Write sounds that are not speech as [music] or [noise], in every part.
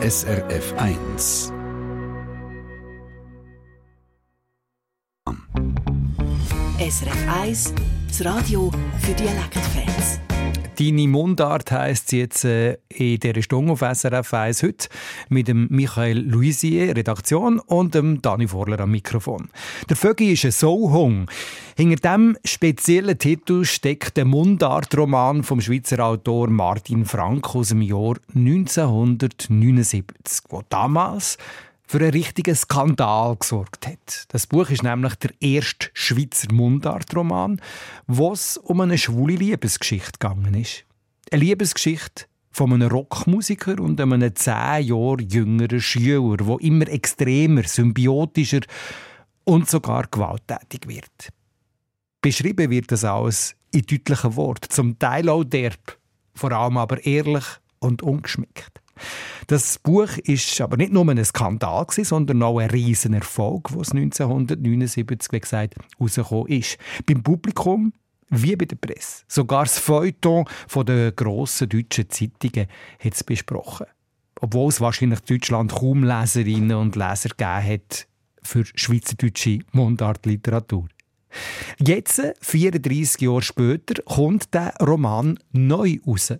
SRF 1. SRF 1, das Radio für Dialektfans. Deine Mundart heisst jetzt äh, in dieser Stunde auf SRF 1 heute mit dem Michael Luisier, Redaktion, und dem Dani Vorler am Mikrofon. Der Vögi ist ein Soulhung. Hinter diesem speziellen Titel steckt der Mundartroman vom Schweizer Autor Martin Frank aus dem Jahr 1979, wo damals für einen richtigen Skandal gesorgt hat. Das Buch ist nämlich der erste Schweizer Mundartroman, wo es um eine schwule Liebesgeschichte gegangen ist. Eine Liebesgeschichte von einem Rockmusiker und einem zehn Jahre jüngeren Schüler, wo immer extremer, symbiotischer und sogar gewalttätig wird. Beschrieben wird das alles in deutlichen Worten, zum Teil auch derb, vor allem aber ehrlich und ungeschmickt. Das Buch ist aber nicht nur ein Skandal, sondern auch ein riesen Erfolg, was 1979, wie gesagt, herausgekommen ist. Beim Publikum wie bei der Presse. Sogar das Feuilleton der grossen deutschen Zeitungen hat es besprochen. Obwohl es wahrscheinlich Deutschland kaum Leserinnen und Leser gegeben hat für schweizerdeutsche Mundartliteratur. Jetzt, 34 Jahre später, kommt der Roman neu raus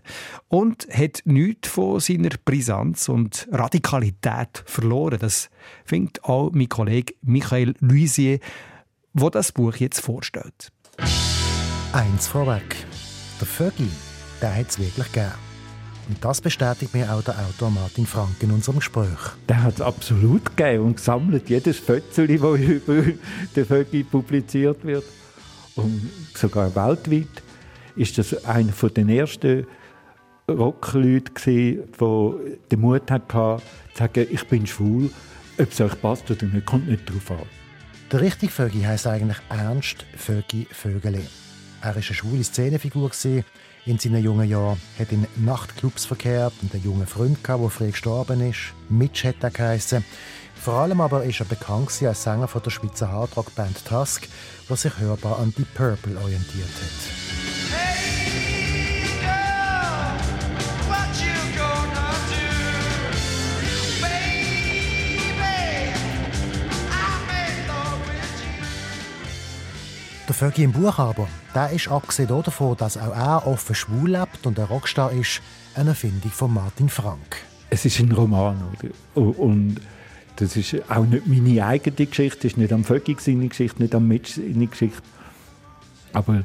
und hat nichts von seiner Brisanz und Radikalität verloren. Das findet auch mein Kollege Michael Luisier, wo das Buch jetzt vorstellt. Eins vorweg. Der Vögel, der hat es wirklich gegeben. Und das bestätigt mir auch der Autor Martin Frank in unserem Gespräch. Der hat es absolut gegeben und gesammelt. Jedes Fötzeli, das [laughs] über den Vögel publiziert wird. Und sogar weltweit ist das einer der ersten Rockleute, die den Mut hatten, zu sagen, ich bin schwul, ob es euch passt oder nicht, kommt nicht darauf an. Der richtige Vögi heisst eigentlich Ernst Vögi Vögele. Er war eine schwule Szenefigur, in seinen jungen Jahren hat in Nachtclubs verkehrt und einen jungen Freund, der früh gestorben ist. Mitch hat er geheissen. Vor allem aber ist er bekannt als Sänger der Schweizer Hardrock-Band Tusk, der sich hörbar an die Purple orientiert hat. Der Vögi im Buch aber, der ist abgesehen davon, dass auch er offen schwul lebt und ein Rockstar ist, eine Erfindung von Martin Frank. Es ist ein Roman, oder? Und das ist auch nicht meine eigene Geschichte, es ist nicht am Vögi seine Geschichte, nicht am Mitch seine Geschichte. Aber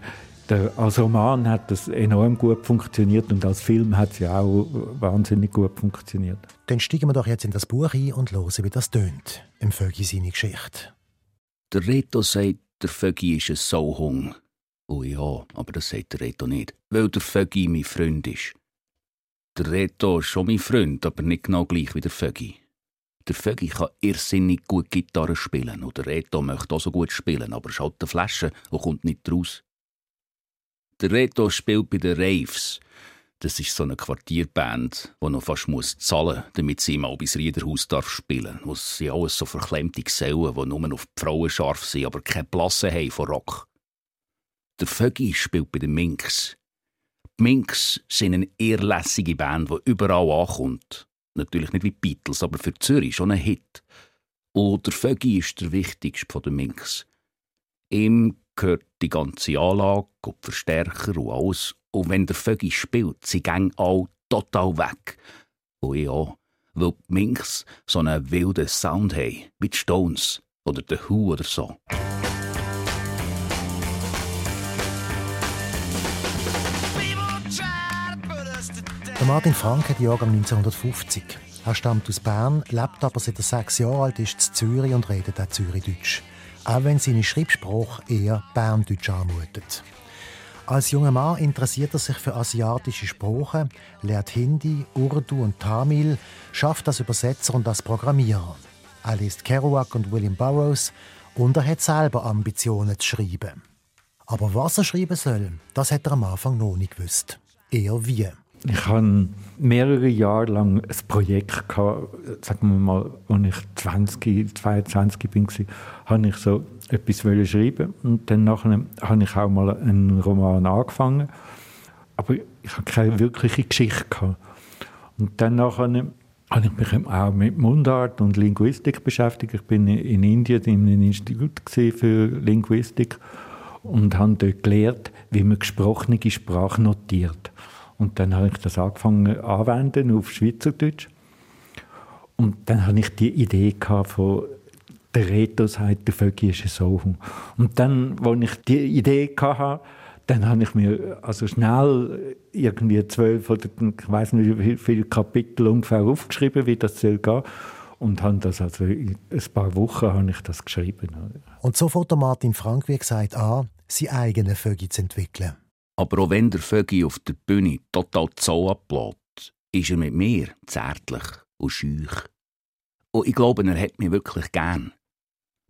der, als Roman hat das enorm gut funktioniert und als Film hat es ja auch wahnsinnig gut funktioniert. Dann steigen wir doch jetzt in das Buch ein und hören, wie das tönt. Im Vögi seine Geschichte. Der Reto sagt, der Vögi ist ein Sauhung. Oh ja, aber das sagt der Reto nicht, weil der Vögi mein Freund ist. Der Reto ist schon mein Freund, aber nicht genau gleich wie der Vögi. Der Vögi kann irrsinnig gut Gitarre spielen und der Reto möchte auch so gut spielen, aber schaut eine Flasche und kommt nicht raus. Der Reto spielt bei den Raves. Das ist so eine Quartierband, die noch fast muss zahlen muss, damit sie mal bis Riederhaus darf spielen darf. Es sind alles so verklemmte Gesellen, die nur auf die Frauen scharf sind, aber keine Plasse haben von Rock. Der Vögi spielt bei den Minks. Die Minks sind eine ehrlässige Band, die überall ankommt. Natürlich nicht wie die Beatles, aber für Zürich schon ein Hit. Und der Vögi ist der wichtigste von den Minks. Ihm gehört die ganze Anlage, die Verstärker und alles. Und wenn der Vögi spielt, sie gehen all total weg. Und ja, weil die Minks so einen wilden Sound haben, wie die Stones oder The Who oder so. Der Martin Frank hat Jahrgang 1950. Er stammt aus Bern, lebt aber seit er sechs Jahren alt ist in Zürich und redet auch Zürichdeutsch. Auch wenn seine Schreibspruch eher Berndeutsch anmutet. Als junger Mann interessiert er sich für asiatische Sprachen, lernt Hindi, Urdu und Tamil, schafft als Übersetzer und als Programmierer. Er liest Kerouac und William Burroughs und er hat selber Ambitionen zu schreiben. Aber was er schreiben soll, das hat er am Anfang noch nicht gewusst. Eher wie. Ich hatte mehrere Jahre lang ein Projekt, gehabt, sagen wir mal, als ich 20, 22 war, habe ich so etwas schreiben und dann nachher habe ich auch mal einen Roman angefangen, aber ich hatte keine wirkliche Geschichte. Gehabt. Und dann nachher habe ich mich auch mit Mundart und Linguistik beschäftigt. Ich bin in Indien in einem Institut für Linguistik und habe dort gelernt, wie man gesprochene Sprache notiert. Und dann habe ich das angefangen anwenden auf Schweizerdeutsch. Und dann habe ich die Idee von der Reto sagt, der Vögel ist ein Sohn. Und dann, als ich die Idee hatte, dann habe ich mir also schnell irgendwie zwölf oder ich weiß nicht wie viele Kapitel ungefähr aufgeschrieben, wie das soll gehen. Und habe das also in ein paar Wochen habe ich das geschrieben. Und so fängt Martin Frank, wie gesagt, an, seine eigenen Vögel zu entwickeln. Aber auch wenn der Vögel auf der Bühne total Zoo ablässt, ist er mit mir zärtlich und schüch. Und ich glaube, er hat mich wirklich gern.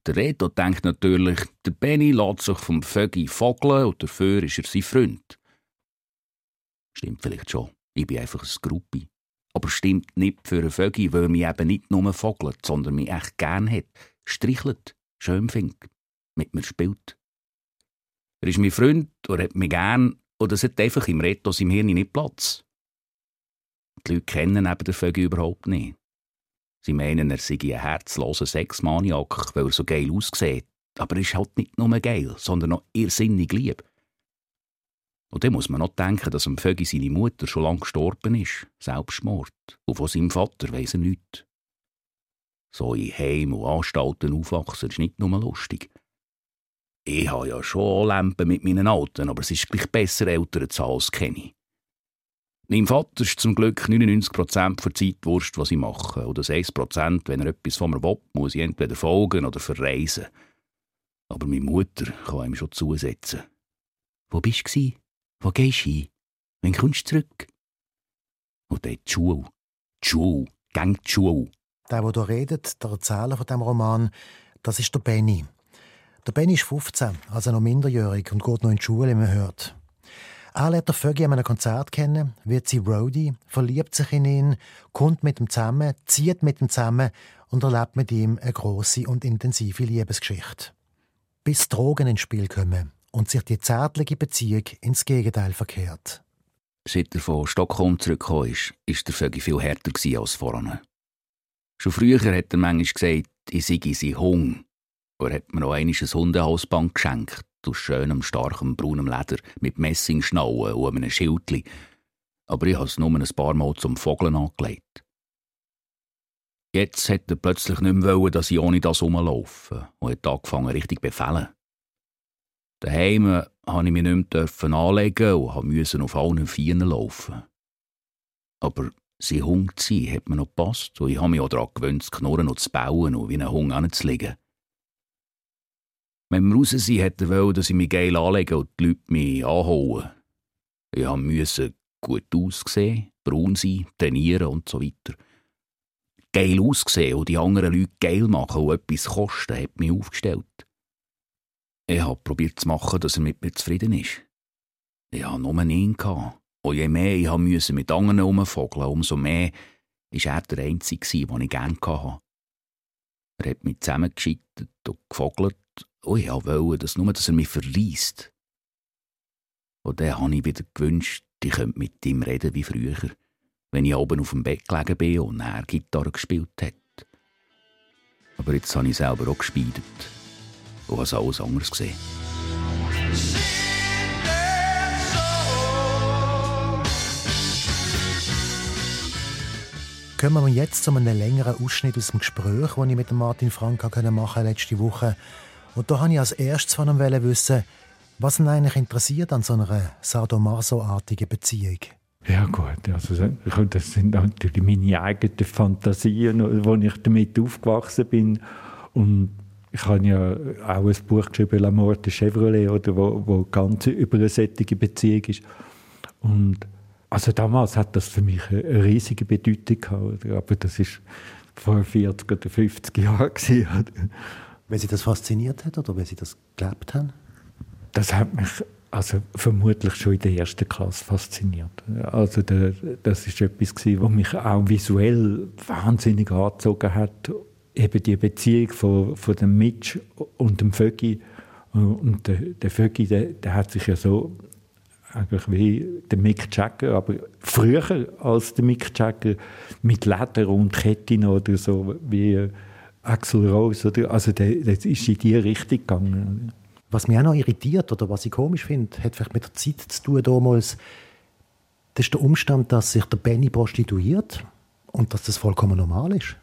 Der Reto denkt natürlich, der Benny lässt sich vom Vögi vogeln und dafür ist er sein Freund. Stimmt vielleicht schon, ich bin einfach ein Gruppi. Aber stimmt nicht für einen Vögi, weil er mich eben nicht nur vogelt, sondern mich echt gern hat, strichelt, schön findet, mit mir spielt. Er ist mein Freund und hat mich gern und es hat einfach im Reto im Hirn nicht Platz. Die Leute kennen eben den Vögel überhaupt nicht. Sie meinen, er sei ein herzloser Sexmaniak, weil er so geil aussieht. Aber er ist halt nicht nur geil, sondern auch irrsinnig lieb. Und dann muss man noch denken, dass am Vögi seine Mutter schon lange gestorben ist, Selbstmord. Und von seinem Vater weiss er nichts. So in Heim und Anstalten aufwachsen ist nicht nur lustig. Ich habe ja schon Lampen mit meinen Alten, aber es ist gleich besser, Eltern zu haben als kenne. Meinem Vater ist zum Glück 99% der Zeit wurscht, was ich mache. Oder 1%, wenn er etwas von mir will, muss ich entweder folgen oder verreisen. Aber meine Mutter kann ihm schon zusetzen. Wo bist du? Wo gehst du hin? Wann kommst du zurück? Und dann die Schule. Die Schule. Gang die Schule. Der, der hier redet, der Erzähler von diesem Roman, das ist der Benny. Der Benny ist 15, also noch minderjährig und geht noch in die Schule, wie man hört. Er lernt der Vögi an einem Konzert kennen, wird sie Roadie, verliebt sich in ihn, kommt mit ihm zusammen, zieht mit ihm zusammen und erlebt mit ihm eine große und intensive Liebesgeschichte. Bis Drogen ins Spiel kommen und sich die zärtliche Beziehung ins Gegenteil verkehrt. Seit er von Stockholm zurückgekommen ist, ist der Vögi viel härter als vorher. Schon früher hat er manchmal gesagt, ich sei sein Hung. Er hat mir noch einmal ein Hundehalsband geschenkt aus schönem, starkem, braunem Leder mit Messingschnauen und einem Schildli. Aber ich habe es nur ein paar Mal zum Vogeln angelegt. Jetzt hat er plötzlich nicht mehr wollen, dass ich ohne das rumlaufe und hat angefangen, richtig befehlen. Daheim durfte ich mich nicht mehr anlegen und musste auf allen Vieren laufen. Aber sein Hund zu sein hat mir noch gepasst und ich habe mich auch daran gewöhnt, zu knurren und zu bauen und wie ein Hund anzulegen. Wenn wir raus sind, hat er wollen, dass ich mich geil anlege und die Leute mich anhauen. Ich musste gut aussehen, braun sein, trainieren und so weiter. Geil aussehen und die anderen Leute geil machen und etwas kosten, hat mich aufgestellt. Ich habe probiert zu machen, dass er mit mir zufrieden ist. Ich hatte nur ihn. Und je mehr ich musste mit anderen rumvogeln, umso mehr war er der Einzige, den ich gerne hatte. Er hat mich zusammengeschittet und gefogelt Oh ja, wollen, dass nur, dass er mich verliest. Und dann habe ich wieder gewünscht, ich könnte mit ihm reden wie früher, wenn ich oben auf dem Bett gelegen bin und er Gitarre gespielt hat. Aber jetzt habe ich selber auch gespielt und habe alles anders gesehen. Kommen wir jetzt zu einem längeren Ausschnitt aus dem Gespräch, das ich mit Martin Frank machen letzte Woche und da wollte ich als erstes von ihm wissen, was ihn eigentlich interessiert an so einer Sadomaso-artigen Beziehung. Ja gut, also das sind natürlich meine eigenen Fantasien, wo ich damit aufgewachsen bin. Und ich habe ja auch ein Buch geschrieben, La Morte Chevrolet, oder, wo, wo ganz über eine solche Beziehung ist. Und also damals hat das für mich eine riesige Bedeutung gehabt. Aber das ist vor 40 oder 50 Jahren. Weil Sie das fasziniert hat oder weil Sie das gelebt haben? Das hat mich also vermutlich schon in der ersten Klasse fasziniert. Also der, das ist etwas gewesen, was mich auch visuell wahnsinnig angezogen hat. Eben die Beziehung von, von dem Mitch und dem Vögi. Und der, der Vögi, der, der hat sich ja so eigentlich wie der Mick Jagger, aber früher als der Mick Jagger mit Leder und Ketten oder so, wie Axel Rose. Oder? Also der, der ist in diese Richtung gegangen. Was mich auch noch irritiert oder was ich komisch finde, hat vielleicht mit der Zeit zu tun damals, das ist der Umstand, dass sich der Benny prostituiert und dass das vollkommen normal ist.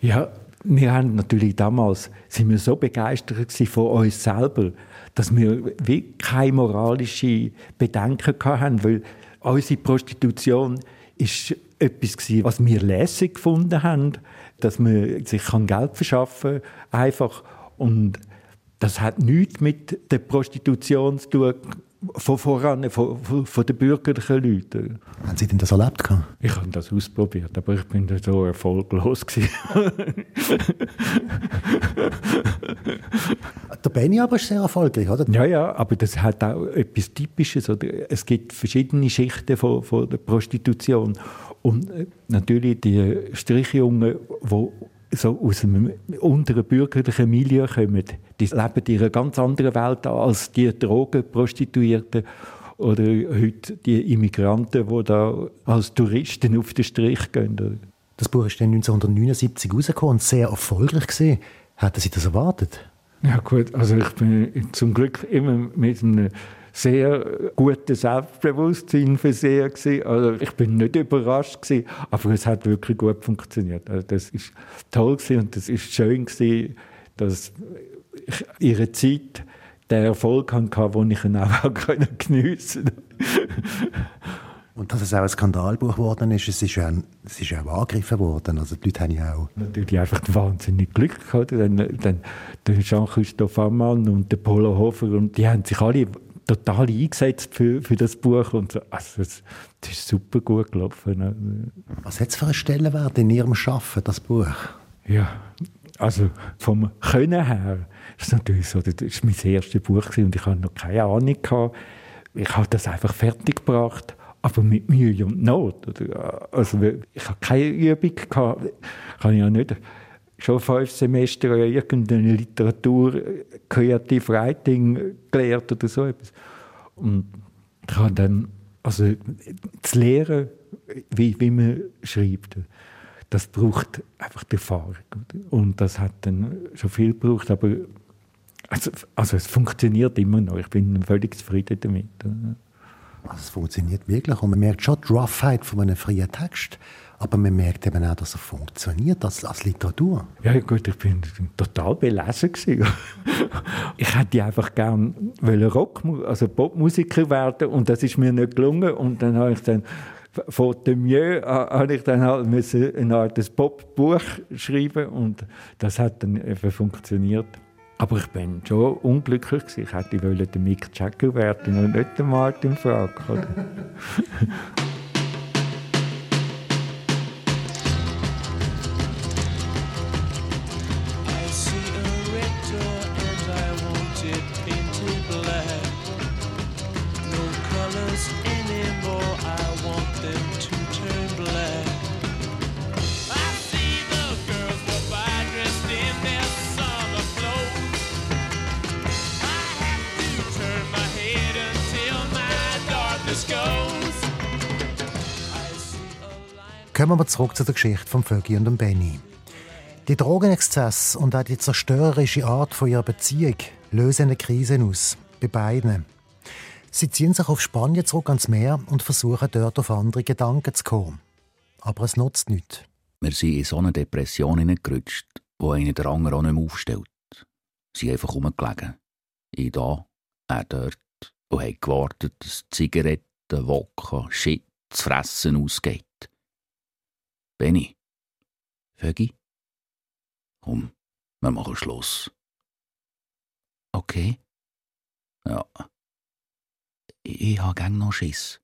Ja, wir haben natürlich damals sind wir so begeistert von uns selber, dass wir wie keine moralische Bedenken hatten, weil unsere Prostitution ist etwas gewesen, was wir lässig gefunden haben, dass man sich Geld verschaffen kann, einfach und das hat nichts mit der Prostitution zu tun, von voran, von, von, von den bürgerlichen Leuten. Haben Sie denn das erlebt? Ich habe das ausprobiert, aber ich bin so erfolglos. [laughs] der Benny aber ist sehr erfolgreich, oder? Ja, ja, aber das hat auch etwas Typisches. Oder? Es gibt verschiedene Schichten von, von der Prostitution. Und äh, natürlich die Strichjungen, die so aus einem unteren bürgerlichen Milieu kommen, die leben in einer ganz anderen Welt als die Drogenprostituierten oder heute die Immigranten, die da als Touristen auf den Strich gehen. Das Buch ist dann 1979 rausgekommen und sehr erfolgreich gesehen. Hätten Sie das erwartet? Ja gut, also ich bin zum Glück immer mit einem sehr gutes Selbstbewusstsein versehen gewesen. Also ich bin nicht überrascht gewesen, aber es hat wirklich gut funktioniert. Also das ist toll gewesen und es ist schön gewesen, dass ich ihre Zeit den Erfolg hatte, den ich dann auch [laughs] geniessen konnte. Und dass es auch ein Skandalbuch geworden ist, es ist ja, es ist ja auch angegriffen worden. Also die Leute haben ja auch... Natürlich einfach wahnsinnig Glück gehabt. Dann, dann, dann Jean-Christophe Ammann und der Polo Hofer, und die haben sich alle total eingesetzt für, für das Buch. Und so. also das, das ist super gut gelaufen. Was hat es für einen Stellenwert in Ihrem Schaffen, das Buch? Ja, also vom Können her, das ist natürlich so, das ist mein erstes Buch und ich hatte noch keine Ahnung. Gehabt. Ich habe das einfach fertig gebracht, aber mit Mühe und Not. Also ich habe keine Übung gehabt. Ich habe ja nicht schon fünf Semester irgendeine Literatur, Creative Writing gelernt oder so etwas. Und ich habe dann, also zu lernen, wie, wie man schreibt, das braucht einfach die Erfahrung. Und das hat dann schon viel gebraucht, aber also, also es funktioniert immer noch. Ich bin völlig zufrieden damit. Also es funktioniert wirklich und man merkt schon die Roughheit von einem freien Text. Aber man merkt eben auch, dass er funktioniert als, als Literatur. Ja gut, ich bin total belesen [laughs] ich hätte einfach gerne Rock, also Popmusiker werden und das ist mir nicht gelungen und dann habe ich dann von dem Mieux habe ich dann halt müssen eine Art Popbuch schreiben und das hat dann eben funktioniert. Aber ich bin schon unglücklich Ich hätte wollen den Mick Jagger werden und nicht den Martin Frank. [laughs] Kommen wir zurück zu der Geschichte von Vögi und dem Benny. Die Drogenexzess und auch die zerstörerische Art von ihrer Beziehung lösen eine Krise aus. Bei beiden. Sie ziehen sich auf Spanien zurück ans Meer und versuchen dort auf andere Gedanken zu kommen. Aber es nutzt nichts. Wir sind in so eine Depression hineingerutscht, wo einer der andere auch nicht mehr aufstellt. Sie sind einfach rumgelegen. Ich da, er dort, und haben gewartet, dass Zigaretten, Wodka, Shit, zu fressen ausgeht. Benny. Vögi? Komm, wir machen Schluss. Okay. Ja. Ich, habe gern noch Schiss.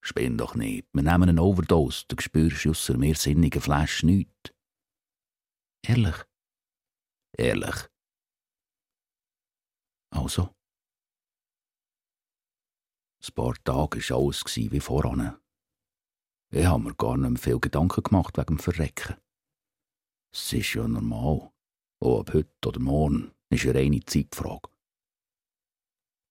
Spinn doch nicht. Wir nehmen einen Overdose. Du spürst ausser mir sinnigen Flash nichts. Ehrlich? Ehrlich. Also? Ein paar Tage war alles wie voran. Ich habe mir gar nicht mehr viel Gedanken gemacht wegen dem Verrecken. Es ist ja normal. Ob heute oder morgen ist eine reine Zeitfrage.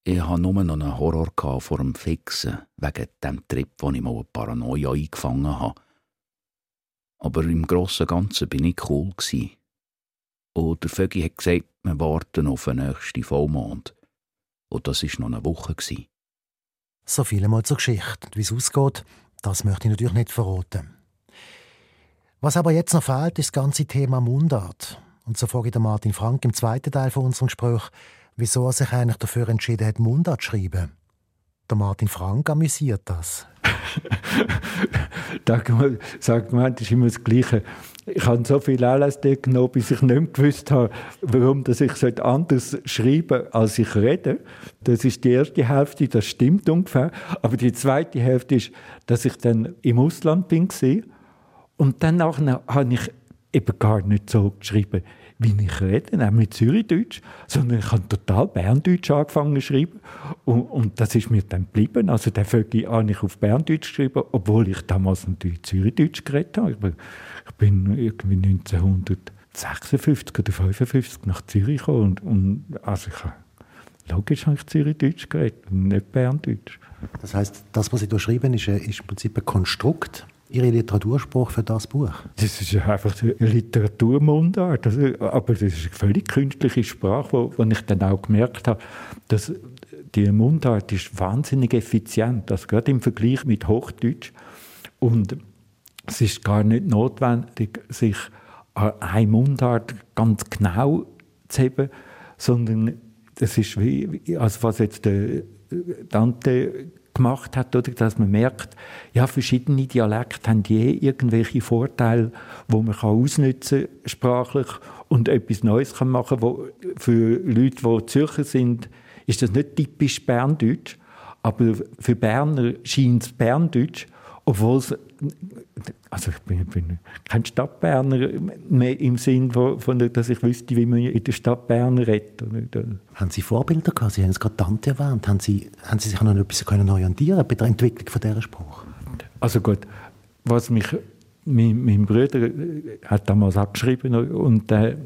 Ich hatte nur noch einen Horror vor dem Fixen, wegen dem Trip, wo ich mal eine Paranoia eingefangen habe. Aber im Großen und Ganzen bin ich cool. Und der Vögi hat gesagt, wir warten auf den nächsten Vollmond. Und das war noch eine Woche. So viel einmal zur Geschichte. Wie es ausgeht, das möchte ich natürlich nicht verraten. Was aber jetzt noch fehlt, ist das ganze Thema Mundart. Und so frage ich Martin Frank im zweiten Teil von unserem Gespräch, wieso er sich eigentlich dafür entschieden hat, Mundart zu schreiben. Der Martin Frank amüsiert das. [laughs] sagt man, das ist immer das Gleiche. Ich habe so viel LSD genommen, bis ich nicht mehr gewusst habe, warum ich anders schreiben als ich rede. Das ist die erste Hälfte, das stimmt ungefähr. Aber die zweite Hälfte ist, dass ich dann im Ausland bin und dann habe ich eben gar nicht so geschrieben, wie ich rede, nämlich Zürichdeutsch, sondern ich habe total Berndeutsch angefangen zu schreiben und, und, das ist mir dann geblieben. Also den Vögel habe ich auf Berndeutsch geschrieben, obwohl ich damals natürlich Zürichdeutsch geredet habe. Ich bin irgendwie 1956 oder 55 nach Zürich gekommen und, und also ich habe, logisch habe ich Zürichdeutsch geredet und nicht Berndeutsch. Das heißt, das, was Sie da schreiben, ist, ist im Prinzip ein Konstrukt Ihre Literaturspruch für das Buch? Das ist einfach eine Literaturmundart. aber das ist eine völlig künstliche Sprache, wo, wo ich dann auch gemerkt habe, dass die Mundart ist wahnsinnig effizient. Das gerade im Vergleich mit Hochdeutsch. Und es ist gar nicht notwendig, sich eine Mundart ganz genau zu haben, sondern es ist wie, also was jetzt der Dante gemacht hat, oder? dass man merkt, ja, verschiedene Dialekte haben je irgendwelche Vorteile, wo man kann ausnutzen sprachlich und etwas Neues kann machen wo Für Leute, die Zürcher sind, ist das nicht typisch Berndeutsch, aber für Berner scheint es Berndeutsch, obwohl es also ich bin, bin kein Stadtberner mehr im Sinn, von, von, dass ich wüsste, wie man in der Stadt Bern redet. Haben Sie Vorbilder gehabt? Sie haben es gerade Tante erwähnt. Haben Sie, haben Sie sich noch etwas können orientieren bei der Entwicklung von dieser Sprache? Also gut, was mich mein, mein Bruder hat damals abgeschrieben und der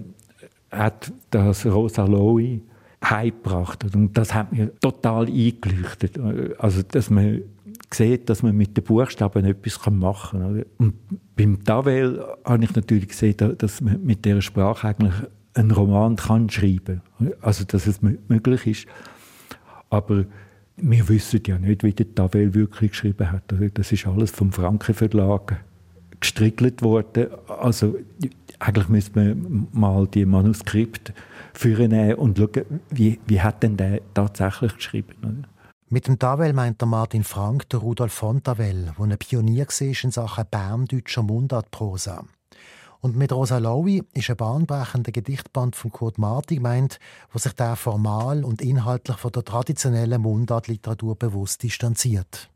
hat das Rosa Loi heimgebracht und das hat mir total eingeleuchtet. Also dass man sieht, dass man mit den Buchstaben etwas machen kann. Und beim Tavel habe ich natürlich gesehen, dass man mit dieser Sprache eigentlich einen Roman kann schreiben kann. Also, dass es möglich ist. Aber wir wissen ja nicht, wie der Tavel wirklich geschrieben hat. Das ist alles vom Franken Verlag gestrickelt worden. Also, eigentlich müsste man mal die Manuskripte führen und schauen, wie, wie hat denn der tatsächlich geschrieben. Mit dem Tavel meint der Martin Frank der Rudolf von Tavel, der ein Pionier war in Sachen berndeutscher Mundartprosa. Und mit Rosa Lowy ist ein bahnbrechender Gedichtband von Kurt Marti gemeint, wo sich der formal und inhaltlich von der traditionellen Mundartliteratur bewusst distanziert.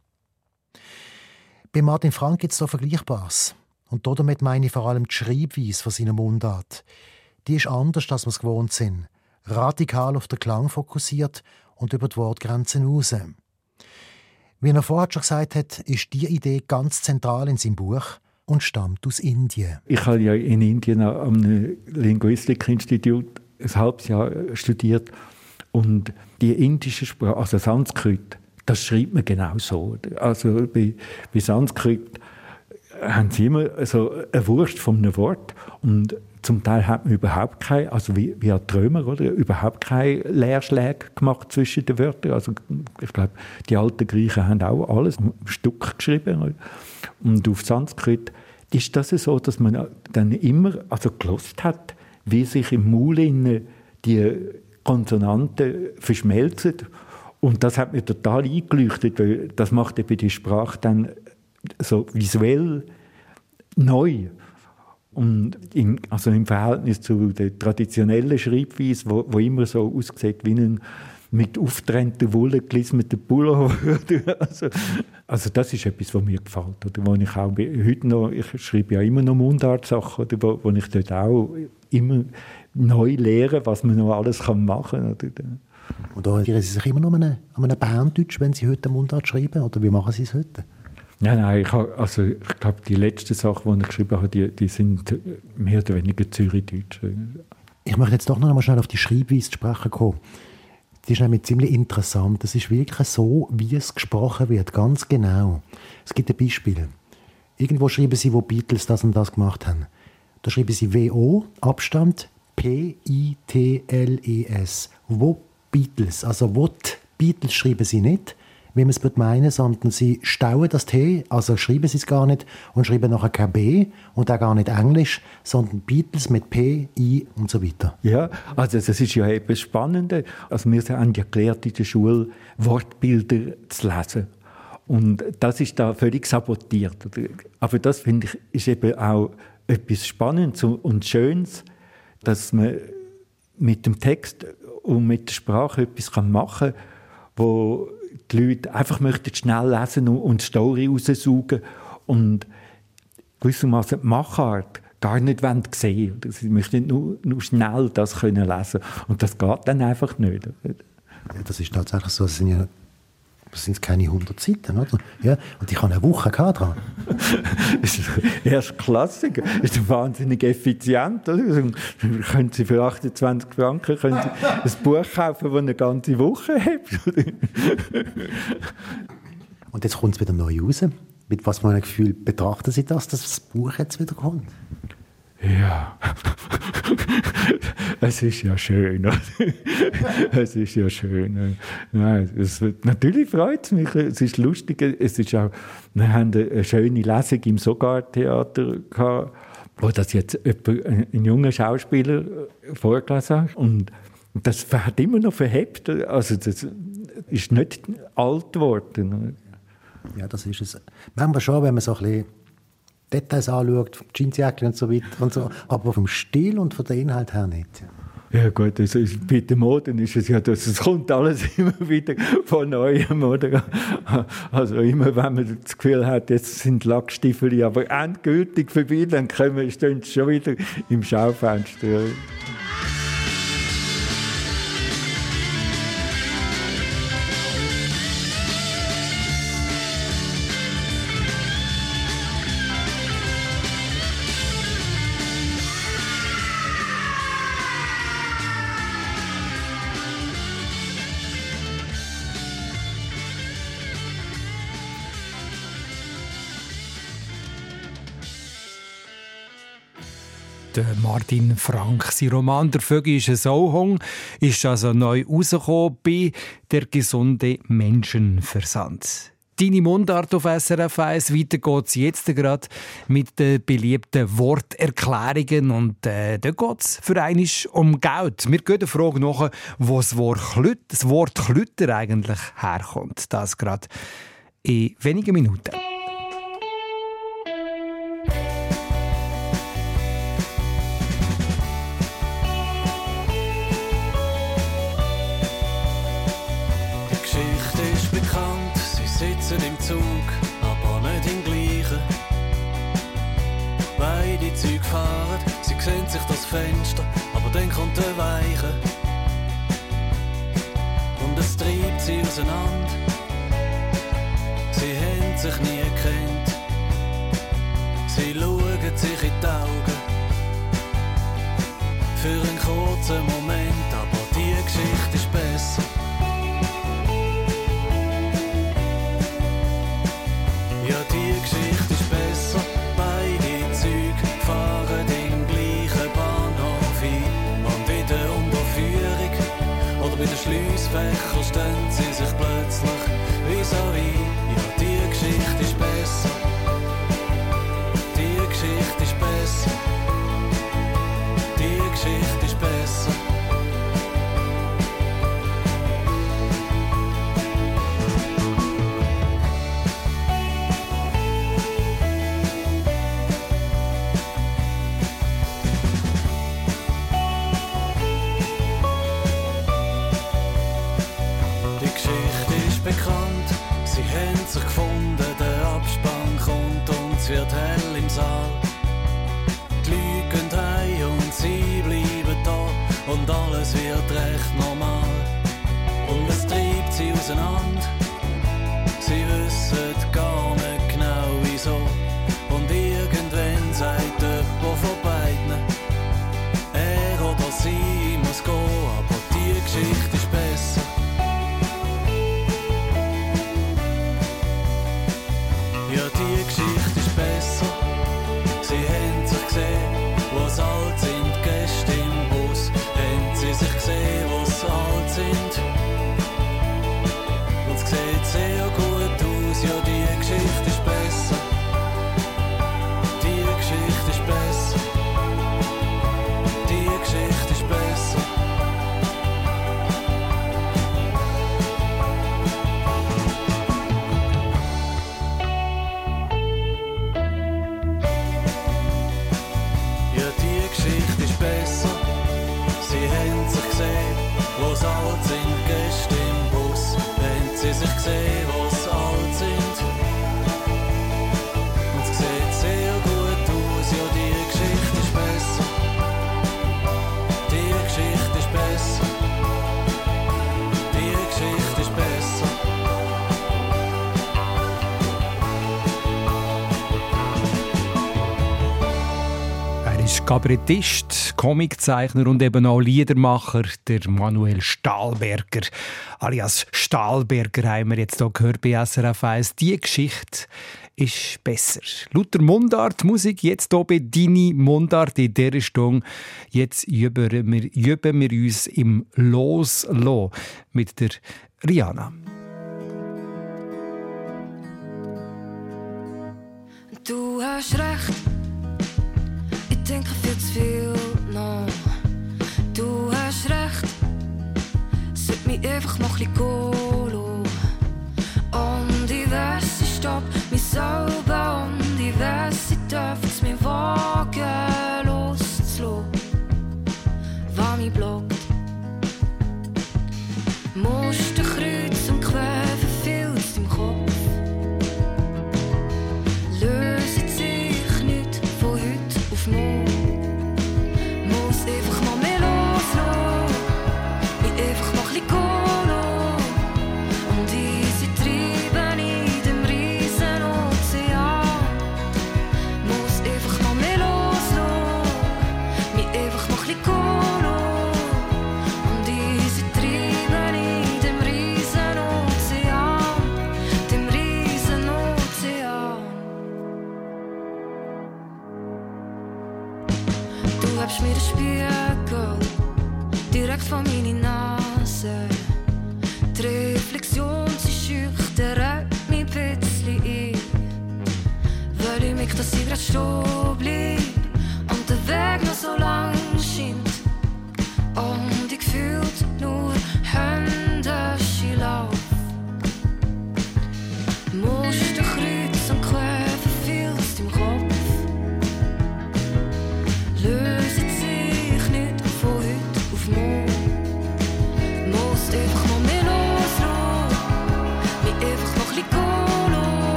Bei Martin Frank gibt es so Vergleichbares. Und damit meine ich vor allem die Schreibweise von seiner Mundart. Die ist anders, als wir es gewohnt sind. Radikal auf den Klang fokussiert und über die Wortgrenzen hinaus. Wie er vorher schon gesagt hat, ist diese Idee ganz zentral in seinem Buch und stammt aus Indien. Ich habe ja in Indien am Linguistikinstitut ein halbes Jahr studiert und die indische Sprache, also Sanskrit, das schreibt man genau so. Also bei, bei Sanskrit haben sie immer so eine Wurst von einem Wort und zum Teil hat man überhaupt keine, also wie, wie ein Trömer, oder? Überhaupt keine Leerschläge gemacht zwischen den Wörtern. Also, ich glaube, die alten Griechen haben auch alles am Stück geschrieben. Und auf Sanskrit ist das so, dass man dann immer, also gelost hat, wie sich im Maul die Konsonanten verschmelzen. Und das hat mir total eingeleuchtet, weil das macht eben die Sprache dann so visuell neu. Und im, also im Verhältnis zu der traditionellen Schreibweise, wo, wo immer so aussieht wie ein mit auftrennter Wolle gelismeter Pullover. [laughs] also, also das ist etwas, was mir gefällt. Oder wo ich auch heute noch, ich schreibe ja immer noch Mundartsachen, oder wo, wo ich dort auch immer neu lehre, was man noch alles kann machen kann. Oder? Orientieren Sie sich immer noch an einem, an wenn Sie heute Mundart schreiben? Oder wie machen Sie es heute? Nein, nein, ich, habe, also, ich glaube, die letzten Sachen, die ich geschrieben habe, die, die sind mehr oder weniger Zürichdeutsch. Ich möchte jetzt doch noch einmal schnell auf die Schreibweise sprechen kommen. die ist nämlich ziemlich interessant. Das ist wirklich so, wie es gesprochen wird, ganz genau. Es gibt ein Beispiel. Irgendwo schreiben sie, wo Beatles das und das gemacht haben. Da schreiben sie WO, Abstand, P-I-T-L-E-S. Wo Beatles, also What Beatles schreiben sie nicht, wie man es meinen sondern sie stauen das T, also schreiben sie es gar nicht und schreiben nachher kein B und auch gar nicht Englisch, sondern Beatles mit P, I und so weiter. Ja, also das ist ja eben das Spannende. Also wir haben ja gelernt in der Schule, Wortbilder zu lesen. Und das ist da völlig sabotiert. Aber das finde ich ist eben auch etwas Spannendes und Schönes, dass man mit dem Text und mit der Sprache etwas machen kann, wo die Leute einfach möchten schnell lesen und die Story raussaugen und gewissermaßen die Machart gar nicht sehen wollen. Sie möchten nur, nur schnell das können lesen Und das geht dann einfach nicht. Ja, das ist tatsächlich so. Es sind ja das sind keine 100 Seiten, oder? Ja, und ich habe eine Woche dran. [laughs] das ist Klassiker. Das ist wahnsinnig effizient. Oder? Können Sie für 28 Franken können Sie ein Buch kaufen, das eine ganze Woche hat. [laughs] und jetzt kommt es wieder neu raus. Mit was für einem Gefühl betrachten Sie das, dass das Buch jetzt wieder kommt? Ja, [laughs] es ist ja schön. [laughs] es ist ja schön. Nein, es, natürlich freut es mich. Es ist lustig. Es ist auch, wir haben eine schöne Lesung im Sogar-Theater wo das jetzt ein junger Schauspieler vorgelesen hat. Und das hat immer noch verhebt. Also das ist nicht alt geworden. Ja, das ist es. Manchmal schon, wenn man so ein bisschen Details anschaut, Jeansjacke und so weiter und so, aber vom Stil und von der Inhalt her nicht. Ja. gut, also bei den Moden ist es ja, dass es kommt alles [laughs] immer wieder von neuem, oder? Also immer, wenn man das Gefühl hat, jetzt sind Lackstiefel aber endgültig vorbei, dann kommen, stehen sie schon wieder im Schaufenster. Martin Frank. Sein Roman «Der Vögel ist ein Sauhung» ist also neu rausgekommen bei «Der gesunde Menschenversand». Deine Mundart auf SRF 1. Weiter geht's jetzt gerade mit den beliebten Worterklärungen. Und äh, da geht's für einiges um Geld. Wir gehen der Frage nach, wo das Wort, Klüt, das Wort Klütter eigentlich herkommt. Das gerade in wenigen Minuten. Sich das Fenster, aber dann kommt der Weiche. Und es treibt sie auseinander. Sie haben sich nie gekannt. Sie schauen sich in die Augen. Für einen kurzen Moment, aber die Geschichte den Schliessfächern stehen sie sich plötzlich wie so wie. auseinander. Sie wissen gar nicht genau wieso. Und irgendwann sagt jemand von beiden, er oder sie muss gehen, aber die Geschichte ist besser. Ja, die Kabarettist, Comiczeichner und eben auch Liedermacher, der Manuel Stahlberger. Alias Stahlberger haben wir jetzt hier gehört bei SRF 1. Die Geschichte ist besser. Lauter Mundart, Musik, jetzt hier bei Dini Mundart in dieser Stunde. Jetzt üben wir, üben wir uns im Loslo mit der Rihanna. Du hast recht, ich denke viel viel nach. Du hast recht, sollte mich einfach noch ein bisschen gehen Und ich weiß, ich stopp mich selber stehen bleib und der Weg noch so lang scheint. Und ich fühlt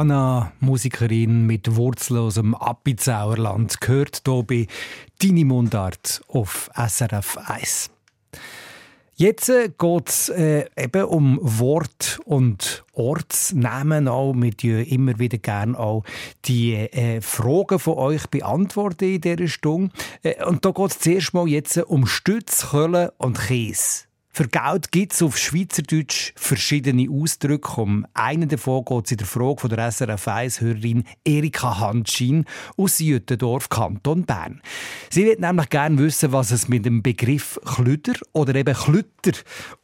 Jana, Musikerin mit Wurzeln Appenzauerland, gehört hier bei «Deine Mundart» auf SRF 1. Jetzt geht es äh, eben um Wort und Ortsnamen auch. Wir tun immer wieder gerne auch die äh, Fragen von euch beantworten in dieser Stunde. Äh, und da geht es zuerst mal jetzt um Stütz, Köln und Käse. Für Geld gibt es auf Schweizerdeutsch verschiedene Ausdrücke. Um einen davon geht es in der Frage von der SRF 1-Hörerin Erika Hanschin aus Jüttendorf, Kanton Bern. Sie wird nämlich gerne wissen, was es mit dem Begriff Klüder oder eben Klütter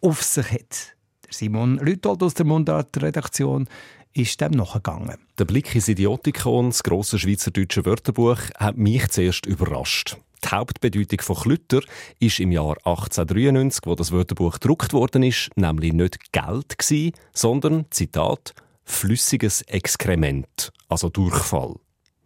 auf sich hat. Simon Lütold aus der Mundart-Redaktion ist dem nachgegangen. Der Blick ins Idiotikon, das grosse schweizerdeutsche Wörterbuch, hat mich zuerst überrascht. Die Hauptbedeutung von Klütter ist im Jahr 1893, wo das Wörterbuch gedruckt worden ist, nämlich nicht Geld gewesen, sondern, Zitat, flüssiges Exkrement, also Durchfall.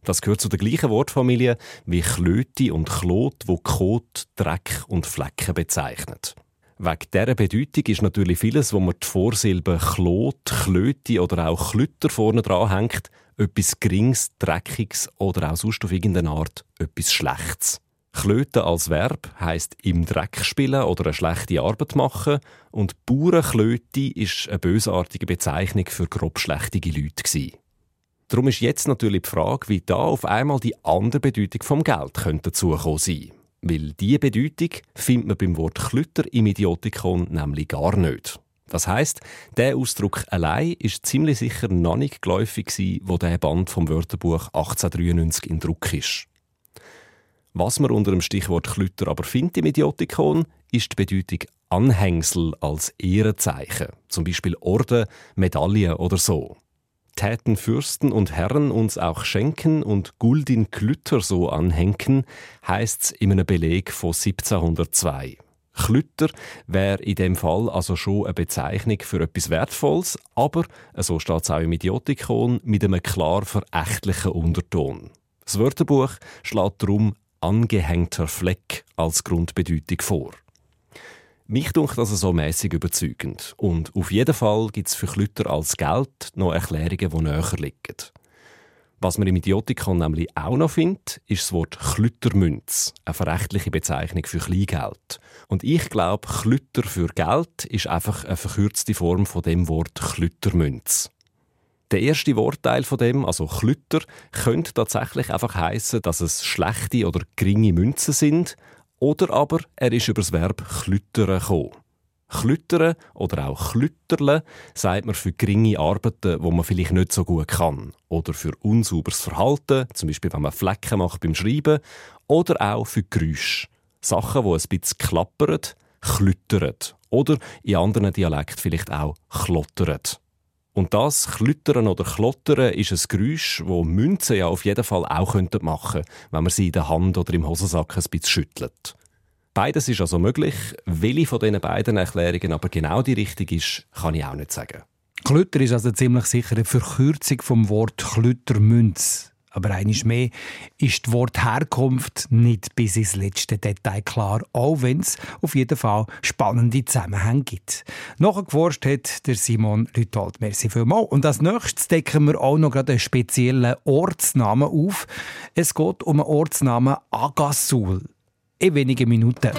Das gehört zu der gleichen Wortfamilie wie Klöti und Klot, wo Kot, Dreck und Flecken bezeichnet. Wegen dieser Bedeutung ist natürlich vieles, wo man die Vorsilben Klot, Klöti oder auch Klütter vorne dran hängt, etwas Geringes, Dreckiges oder auch sonst auf irgendeine Art etwas Schlechtes. Klöten als Verb heisst im Dreck spielen oder eine schlechte Arbeit machen und Bauernklöti ist eine bösartige Bezeichnung für grobschlächtige Leute. Darum ist jetzt natürlich die Frage, wie da auf einmal die andere Bedeutung vom Geld könnte dazukommen sein. Weil diese Bedeutung findet man beim Wort Klütter im Idiotikon nämlich gar nicht. Das heißt, der Ausdruck allein ist ziemlich sicher noch nicht geläufig wo der Band vom Wörterbuch 1893 in Druck ist. Was man unter dem Stichwort Klütter aber findet im Idiotikon, ist die Bedeutung Anhängsel als Ehrenzeichen, zum Beispiel Orden, Medaillen oder so. Täten Fürsten und Herren uns auch schenken und Guldin Klütter so anhängen, heisst's in einem Beleg von 1702. Klütter wäre in dem Fall also schon eine Bezeichnung für etwas Wertvolles, aber, so steht es auch im Idiotikon, mit einem klar verächtlichen Unterton. Das Wörterbuch schlägt darum angehängter Fleck als Grundbedeutung vor. Mich dunkt das so mäßig überzeugend. Und auf jeden Fall gibt es für Klütter als Geld noch Erklärungen, die näher liegen. Was man im Idiotikon nämlich auch noch findet, ist das Wort Klüttermünz, eine verächtliche Bezeichnung für Kleingeld. Und ich glaube, Klütter für Geld ist einfach eine verkürzte Form von dem Wort Klüttermünz. Der erste Wortteil von dem, also Klütter, könnte tatsächlich einfach heißen, dass es schlechte oder geringe Münzen sind, oder aber er ist über das Verb klüttern gekommen. Klüttern oder auch klütterle sagt man für geringe Arbeiten, wo man vielleicht nicht so gut kann. Oder für unsauberes Verhalten, zum Beispiel wenn man Flecken macht beim Schreiben. Oder auch für Geräusche. Sachen, die ein bisschen klappern, klüttern. Oder in anderen Dialekten vielleicht auch klottern. Und das Klüttern oder Klottern ist ein Geräusch, das Münzen ja auf jeden Fall auch machen könnten, wenn man sie in der Hand oder im Hosensack ein bisschen schüttelt. Beides ist also möglich. Welche von diesen beiden Erklärungen aber genau die richtige ist, kann ich auch nicht sagen. Klütter ist also ziemlich sicher eine Verkürzung vom Wort Klüttermünz. Aber eines mehr ist die Wortherkunft nicht bis ins letzte Detail klar, auch wenn es auf jeden Fall spannende Zusammenhänge gibt. Nachgeforscht hat der Simon Lütold. Merci vielmals. Und als nächstes decken wir auch noch einen speziellen Ortsnamen auf. Es geht um den Ortsnamen Agassul. In wenigen Minuten.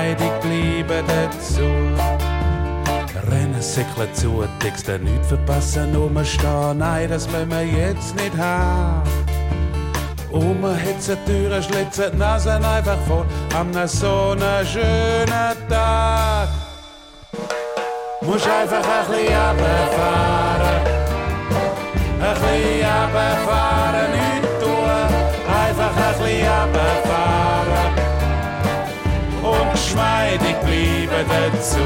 Geschmeidig bleiben dazu. Rennen, säckeln zu, Texte nicht verpassen, rumstehen, nein, das müssen wir jetzt nicht haben. Umhetzen, Türen schlitzen, die Nase einfach voll, an so einem schönen Tag. Musst einfach ein bisschen runterfahren. Ein bisschen runterfahren, nichts tun. Einfach ein bisschen runterfahren. Geschmeidig bleiben dazu.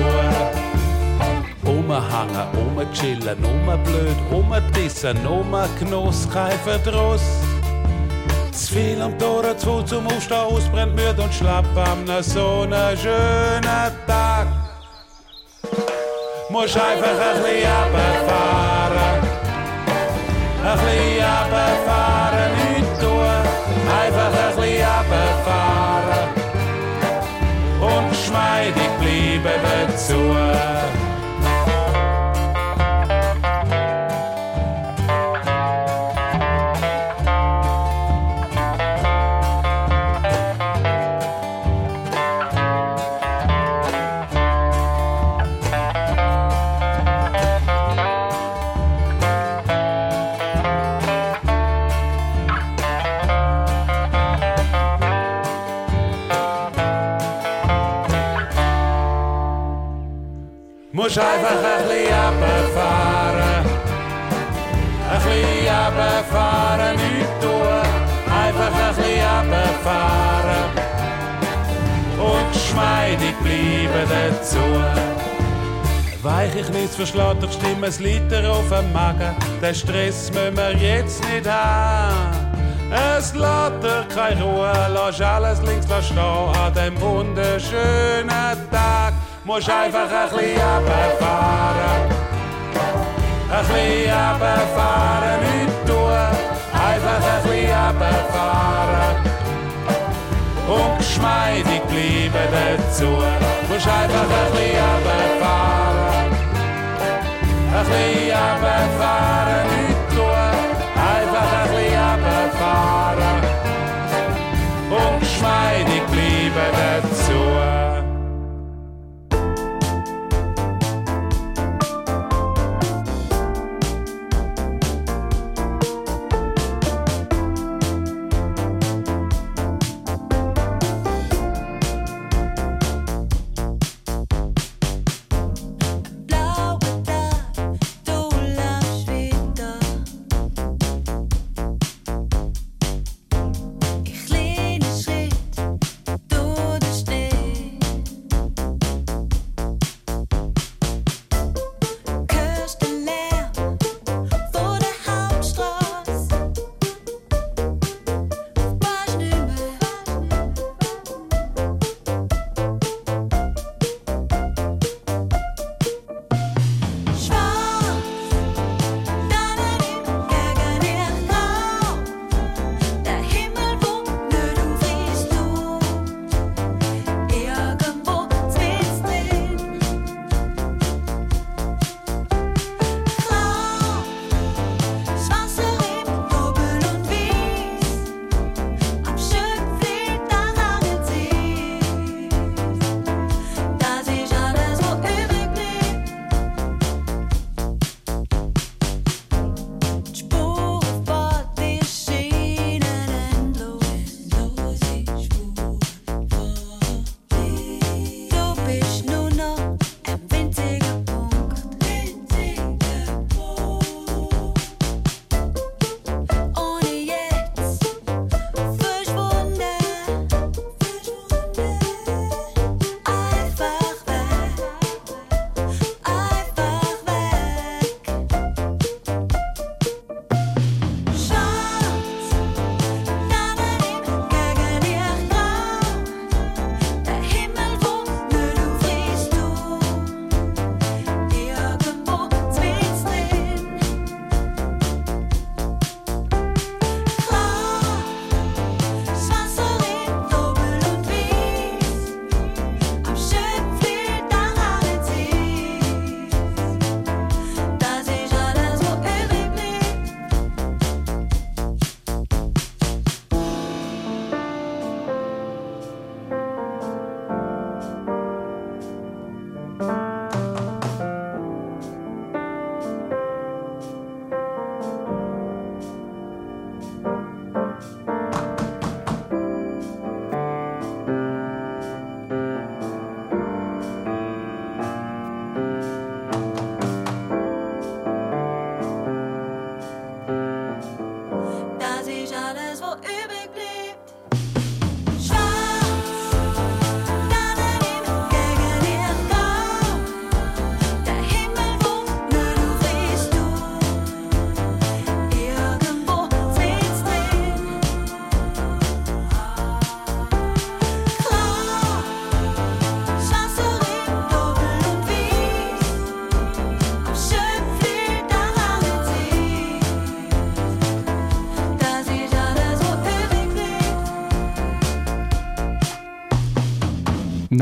Umhangen, umchillen, umblöd, umdissen, umgenuss, kein Verdruss. Zu viel am Tor, zu zum Aufstehen, ausbrennt müde und schlapp am so schönen Tag. Musst einfach ein bisschen runterfahren. Ein bisschen runterfahren, geschmeidig bleiben dazu. Musst einfach ein bisschen runterfahren. Ein bisschen runterfahren, nichts tun. Einfach ein bisschen runterfahren. Und geschmeidig bleiben dazu. Weich ich nichts verschlägt durch Stimme, es Liter auf dem Magen. Den Stress müssen wir jetzt nicht haben. Es lässt dir keine Ruhe, lass alles links lass stehen an dem wunderschönen Tag. Musst einfach ein bisschen runterfahren. Ein bisschen runterfahren, nichts tun. Einfach ein bisschen runterfahren. Und geschmeidig bleiben dazu. Musst einfach ein bisschen runterfahren. Ein bisschen runterfahren, nichts tun. Einfach ein bisschen runterfahren. Und geschmeidig bleiben dazu.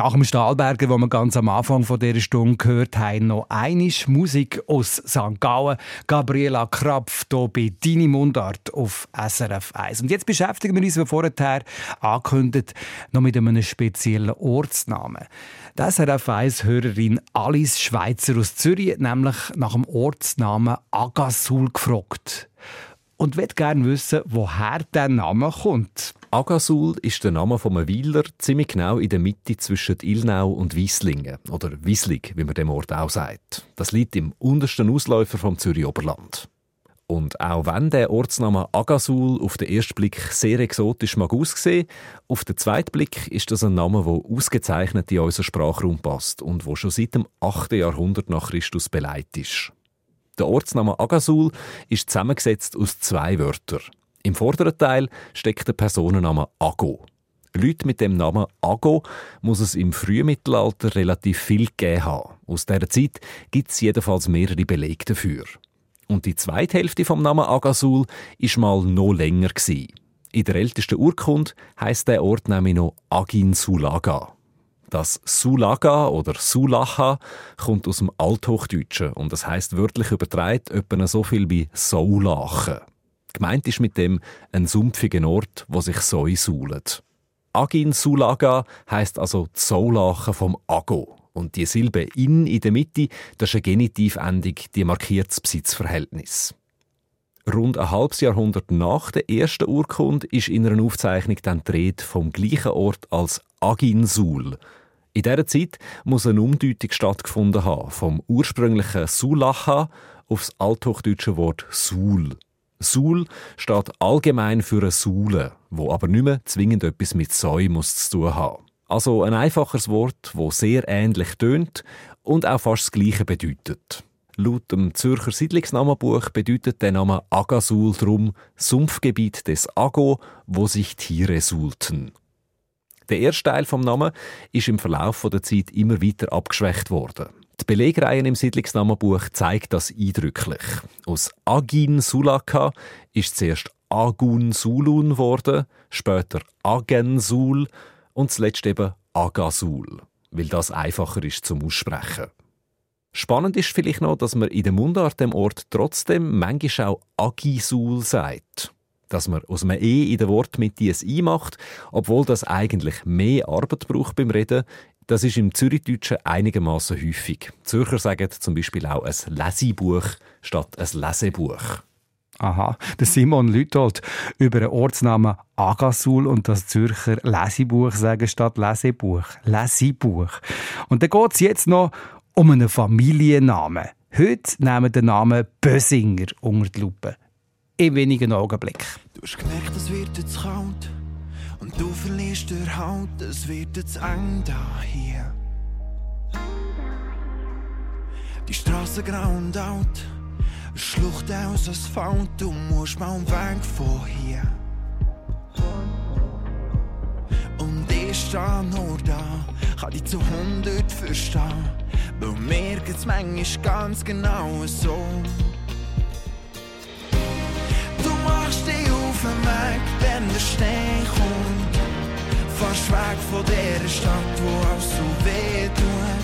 Nach dem Stahlberger, wo wir ganz am Anfang von dieser Stunde gehört haben, noch einisch Musik aus St. Gallen. Gabriela Krapf hier bei «Deine Mundart» auf SRF 1. Und jetzt beschäftigen wir uns, wie vorher angekündigt, noch mit einem speziellen Ortsnamen. Die SRF 1-Hörerin Alice Schweizer aus Zürich hat nämlich nach dem Ortsnamen Agasul gefragt. Und will gerne wissen, woher der Name kommt. Agasul ist der Name von einem Weiler, ziemlich genau in der Mitte zwischen Ilnau und Wieslingen. Oder Wieslig, wie man dem Ort auch sagt. Das liegt im untersten Ausläufer vom Zürich Oberland. Und auch wenn der Ortsname Agasul auf den ersten Blick sehr exotisch mag aussehen, auf den zweiten Blick ist das ein Name, der ausgezeichnet in unseren Sprachraum passt und wo schon seit dem 8. Jahrhundert nach Christus beleidigt ist. Der Ortsname Agasul ist zusammengesetzt aus zwei Wörtern. Im vorderen Teil steckt der Personenname Ago. Leute mit dem Namen Ago muss es im frühen Mittelalter relativ viel gegeben haben. Aus dieser Zeit gibt es jedenfalls mehrere Belege dafür. Und die zweite Hälfte vom Namen Agasul ist mal noch länger gsi. In der ältesten Urkunde heißt der Ort nämlich noch Agin Sulaga. Das Sulaga oder Sulacha kommt aus dem Althochdeutschen und das heißt wörtlich übertragen etwa so viel wie Saulachen. Gemeint ist mit dem ein sumpfiger Ort, wo sich Säu suhlet. Agin Sulaga heißt also Saulachen vom Ago. Und die Silbe in in der Mitte, das ist eine Genitivendung, die markiert das Besitzverhältnis. Rund ein halbes Jahrhundert nach der ersten Urkunde ist in einer Aufzeichnung dann Rede vom gleichen Ort als Aginsul. In dieser Zeit muss eine Umdeutung stattgefunden haben, vom ursprünglichen Sulacha aufs althochdeutsche Wort Sul. Sul steht allgemein für eine Sule, wo aber nicht mehr zwingend etwas mit Säu muss zu tun haben. Also ein einfaches Wort, wo sehr ähnlich tönt und auch fast das Gleiche bedeutet. Laut dem Zürcher Siedlungsnamenbuch bedeutet der Name Agasul drum Sumpfgebiet des Ago, wo sich Tiere suhlten. Der erste Teil vom Namen ist im Verlauf der Zeit immer weiter abgeschwächt worden. Die Belegreihen im Siedlungsnamenbuch zeigt das eindrücklich. Aus Agin Sulaka ist zuerst Agun Sulun geworden, später Agensul und zuletzt eben Agasul, weil das einfacher ist zum Aussprechen. Spannend ist vielleicht noch, dass man in der Mundart dem Ort trotzdem manchmal auch Agisul sagt. Dass man aus einem E in der Wortmitte ein I macht, obwohl das eigentlich mehr Arbeit braucht beim Reden, das ist im Zürichdeutschen einigermaßen häufig. Zürcher sagen zum Beispiel auch ein Lesebuch statt ein Lesebuch. Aha, der Simon Lütold über den Ortsnamen Agasul und das Zürcher Lesebuch sagen statt Lesebuch. Lesebuch. Und dann geht es jetzt noch um einen Familiennamen. Heute nehmen den Namen Bösinger unter die Lupe. In wenigen Augenblicken. Du hast gemerkt, es wird jetzt kalt und du verlierst den Halt, es wird jetzt eng da hier. Die Straße grau und alt, Schlucht aus Asphalt, du musst mal weg von hier. Und ich stehe nur da, kann dich zu hundert verstehen, weil mir geht's manchmal ganz genau so. Machst dich auf den Weg, wenn der Schnee kommt. Fast weg von der Stadt, wo alles so weh tut.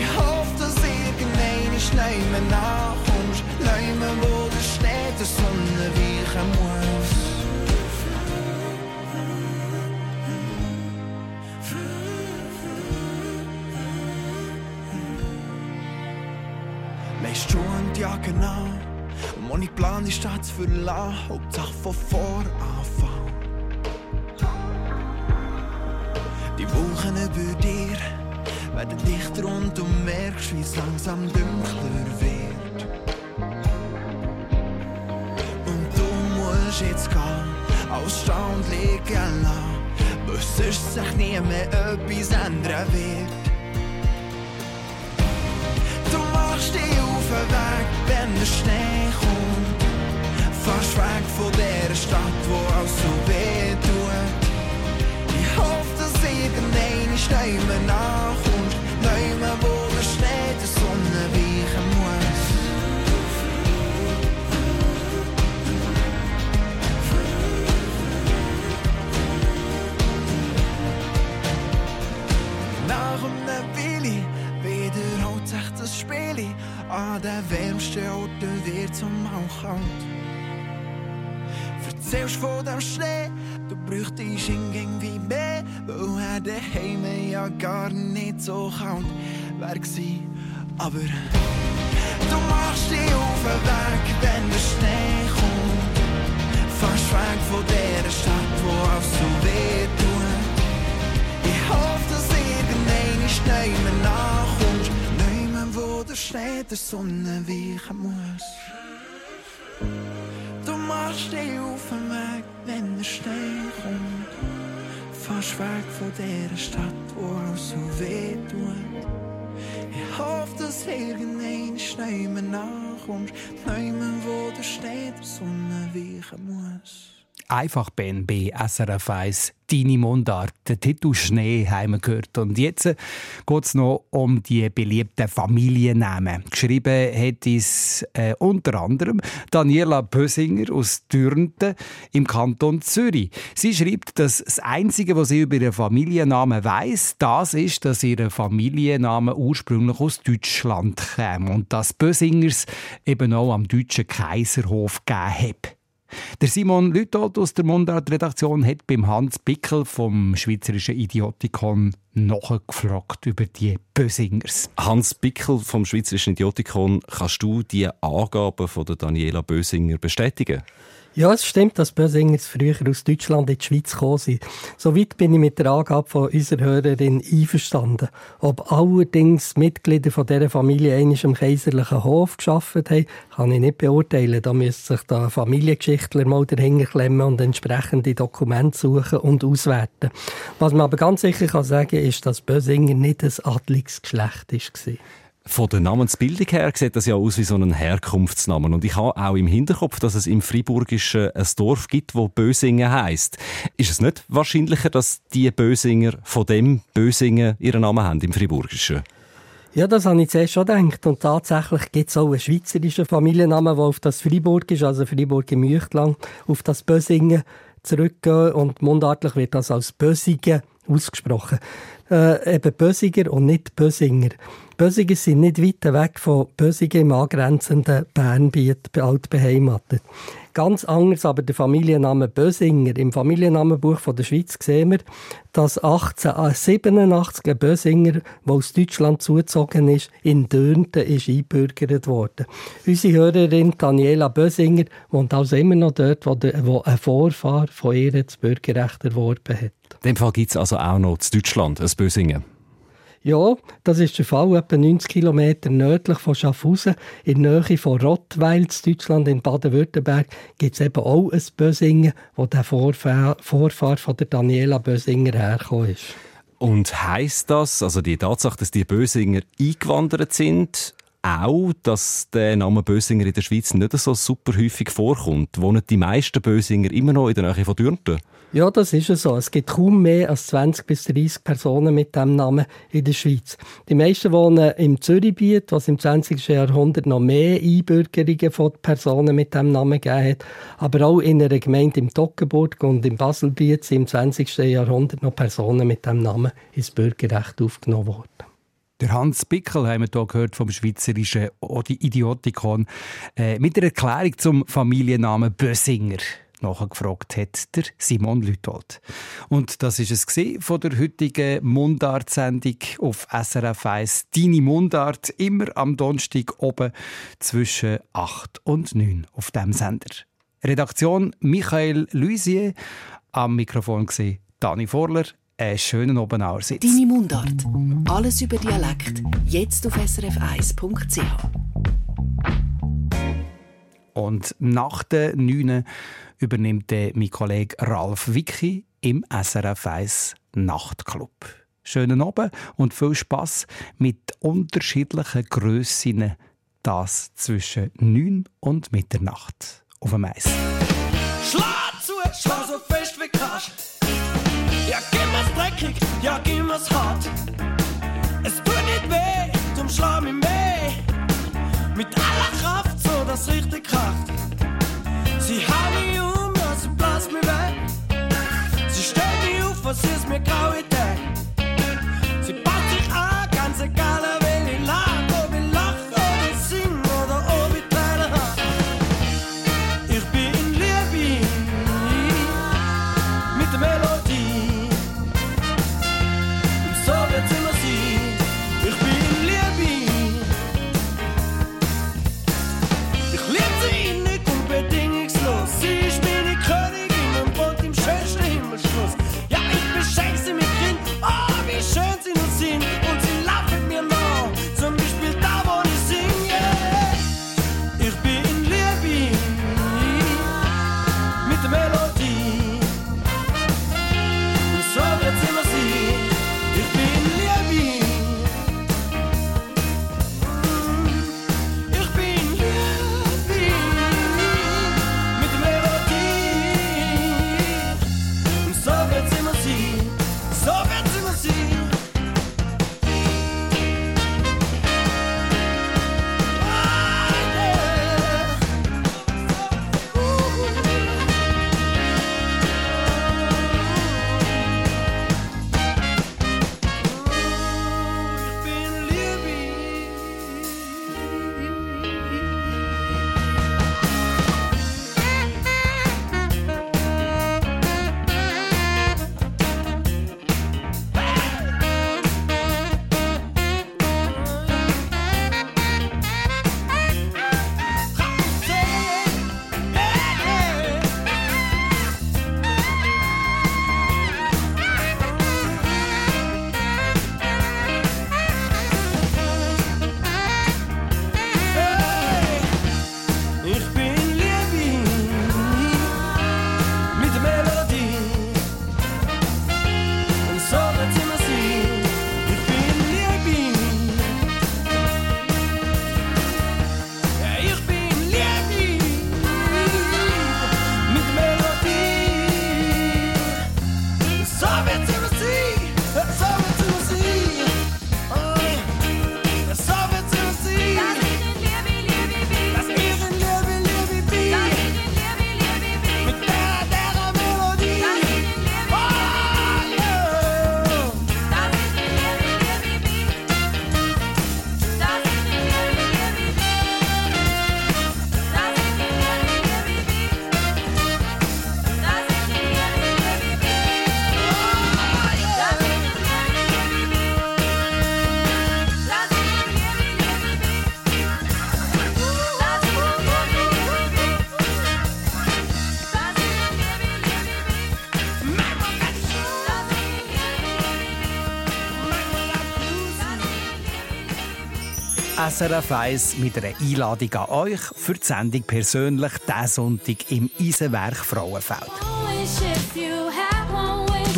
Ich hoffe, dass irgendein ist nicht mehr nachkommst. Mehr, wo der Schnee der Sonne weichen muss. Lässt Schuhe und Jacke an. Ich plan, die Stadt zu verlassen, Hauptsache von vor anfangen. Die Wolken über dir werden dichter und du merkst, wie es langsam dunkler wird. Und du musst jetzt gehen, als und liegen lassen, weil sonst sich nie mehr etwas ändern wird. Wenn der Schnee kommt. Fast weg von der Stadt, wo alles so weh tut. Ich hoffe, dass irgendein ist nachkommst. Nicht mehr, wo der Schnee der Sonne weichen muss. Nach einem Willi wiederholt sich das Spiel. An den wärmsten Orten wird's auch kalt. Erzählst von dem Schnee, du bräuchtest ihn irgendwie mehr, weil er daheim ja gar nicht so kalt gsi. Aber du machst dich auf den Weg, wenn der Schnee kommt. Fast weg von der Stadt, wo alles so weh tut. Ich hoffe, dass irgendein ist nicht der Schnee der Sonne weichen muss. Du machst dich auf den Weg, wenn der Schnee kommt. Fast weg von dieser Stadt, wo auch so weh tut. Ich hoffe, dass irgendein Schnee mir nachkommst. Neumann, wo der Schnee der Sonne weichen muss. Einfach Ben bei SRF 1, deine Mundart, der Titel Schnee haben wir gehört. Und jetzt geht es noch um die beliebten Familiennamen. Geschrieben hat es äh, unter anderem Daniela Bösinger aus Dürnten im Kanton Zürich. Sie schreibt, dass das Einzige, was sie über ihren Familiennamen weiß, das ist, dass ihr Familienname ursprünglich aus Deutschland kam und dass Bösingers eben auch am deutschen Kaiserhof gegeben hat. Der Simon Lütold aus der Mundart-Redaktion hat beim Hans Bickel vom Schweizerischen Idiotikon nachgefragt über die Bösingers. Hans Bickel vom Schweizerischen Idiotikon, kannst du die Angaben von der Daniela Bösinger bestätigen? Ja, es stimmt, dass Bösingers früher aus Deutschland in die Schweiz gekommen sind. Soweit bin ich mit der Angabe von unserer Hörerin einverstanden. Ob allerdings Mitglieder von dieser Familie einmal am kaiserlichen Hof geschafft haben, kann ich nicht beurteilen. Da müsste sich der Familiengeschichtler mal dahinter klemmen und entsprechende Dokumente suchen und auswerten. Was man aber ganz sicher kann sagen ist, dass Bösinger nicht ein Adligsgeschlecht war. Von der Namensbildung her sieht das ja aus wie so ein Herkunftsnamen. Und ich habe auch im Hinterkopf, dass es im Friburgischen ein Dorf gibt, wo Bösingen heißt. Ist es nicht wahrscheinlicher, dass die Bösinger von dem Bösingen ihren Namen haben im Friburgischen? Ja, das habe ich zuerst schon gedacht. Und tatsächlich gibt es auch einen schweizerischen Familiennamen, der auf das Fribourg ist, also Fribourg im Müchtlang, auf das Bösingen zurückgehen. Und mundartlich wird das als Bösingen ausgesprochen. Äh, eben Bösiger und nicht Bösinger. Bösiger sind nicht weit weg von Bösigen im angrenzenden Bernbiet alt beheimatet. Ganz anders aber der Familienname Bösinger. Im Familiennamenbuch von der Schweiz sehen wir, dass 1887 ein Bösinger, der aus Deutschland zugezogen ist, in Dörnten ist eingebürgert worden. Unsere Hörerin Daniela Bösinger wohnt also immer noch dort, wo, der, wo ein Vorfahr von ihr das Bürgerrecht erworben hat. In dem Fall gibt es also auch noch in Deutschland ein Bösingen. Ja, das ist der Fall. Etwa 90 Kilometer nördlich von Schaffhausen, in der Nähe von Rottweil, in Deutschland, in Baden-Württemberg, gibt es eben auch ein Bösingen, wo der Vorfahr, von der Daniela Bösinger hergekommen ist. Und heißt das, also die Tatsache, dass die Bösinger eingewandert sind, auch, dass der Name Bösinger in der Schweiz nicht so super häufig vorkommt? Wohnen die meisten Bösinger immer noch in der Nähe von Dürnten? Ja, das ist so. Es gibt kaum mehr als 20 bis 30 Personen mit diesem Namen in der Schweiz. Die meisten wohnen im Zürichbiet, was im 20. Jahrhundert noch mehr Einbürgerungen von Personen mit diesem Namen gegeben hat. Aber auch in einer Gemeinde im Toggenburg und im Baselbiet sind im 20. Jahrhundert noch Personen mit diesem Namen ins Bürgerrecht aufgenommen worden. Der Hans Bickel haben wir hier gehört vom schweizerischen Idiotikon äh, mit der Erklärung zum Familiennamen Bösinger nachgefragt hat der Simon Lütold. Und das ist es von der heutigen Mundart-Sendung auf SRF 1. Deine Mundart immer am Donnerstag oben zwischen 8 und 9 auf dem Sender. Redaktion Michael Luisier, am Mikrofon gesehen Dani Vorler. Einen schönen Obenauersitz. Deine Mundart. Alles über Dialekt. Jetzt auf srf1.ch. Und nach der 9 übernimmt mein Kollege Ralf Wicki im SRF 1 Nachtclub. Schönen Abend und viel Spaß mit unterschiedlichen Grössinnen. Das zwischen 9 und Mitternacht auf dem Eis. Schlag zu, schlag so fest wie kannst. Ja, gib mir's dreckig, ja, gib mir's hart. Es tut nicht weh, zum Schlag mich mehr. Mit aller Kraft, so dass richtig kracht. Sie hauen mich um, ja, sie bläst mich weg. Sie stellt mich auf, was ist mir graue SRF 1 mit einer Einladung an euch für die Sendung persönlich diesen Sonntag im Eisenwerk Frauenfeld.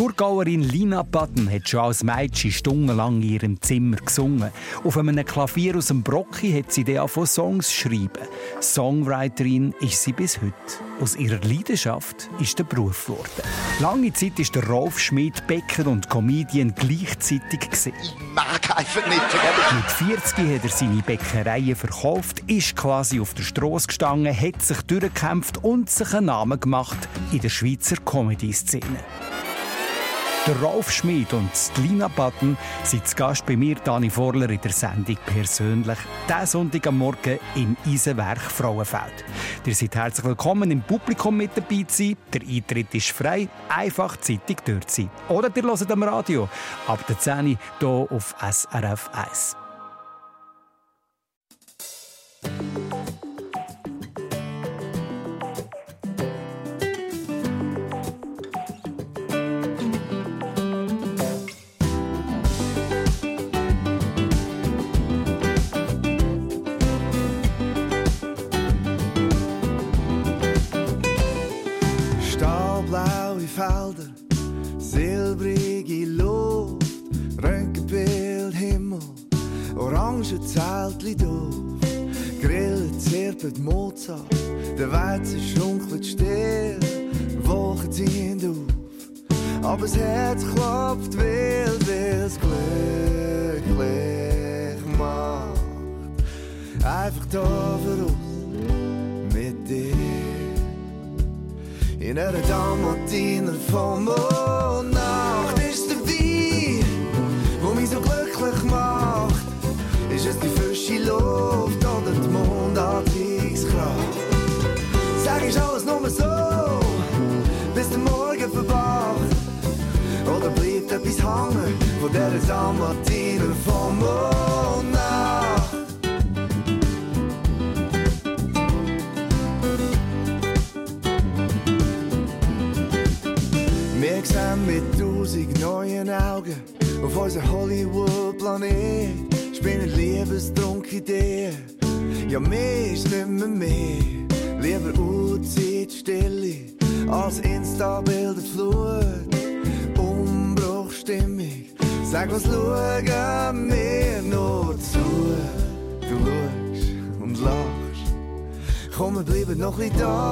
Die Thurgauerin Lina Button hat schon als Mädchen stundenlang in ihrem Zimmer gesungen. Auf einem Klavier aus dem Brocki hat sie dann von Songs schreiben. Songwriterin ist sie bis heute. Aus ihrer Leidenschaft ist der Beruf geworden. Lange Zeit ist der Rolf Schmidt Bäcker und Comedian gleichzeitig gesehen. mag einfach nicht. Mit 40 hat er seine Bäckereien verkauft, ist quasi auf der Straße gestanden, hat sich durchgekämpft und sich einen Namen gemacht in der Schweizer Comedy-Szene. Der Rolf Schmid und Lina Button sind zu Gast bei mir, Dani Vorler, in der Sendung persönlich. Diesen Sonntag am Morgen im Eisenwerk Frauenfeld. Ihr seid herzlich willkommen, im Publikum mit dabei zu sein. Der Eintritt ist frei, einfach zeitig dort sein. Oder ihr hört am Radio, ab der 10 Uhr hier auf SRF 1. orange Zeltli Duft, Grillen zirpet Mozart, der Weizen schunkelt still, Wolken ziehen auf, aber das Herz klopft wild, weil es glücklich macht. Einfach da für uns, mit dir. In einer Dalmatiner von Mondnacht Ja, mehr ist nicht mehr mehr. Lieber Uhrzeit, Stille, als Insta-Bilder Flut. Umbruchstimmung. Sag, was schauen wir nur zu? Du schaust und lachst. Komm, wir bleiben noch ein da.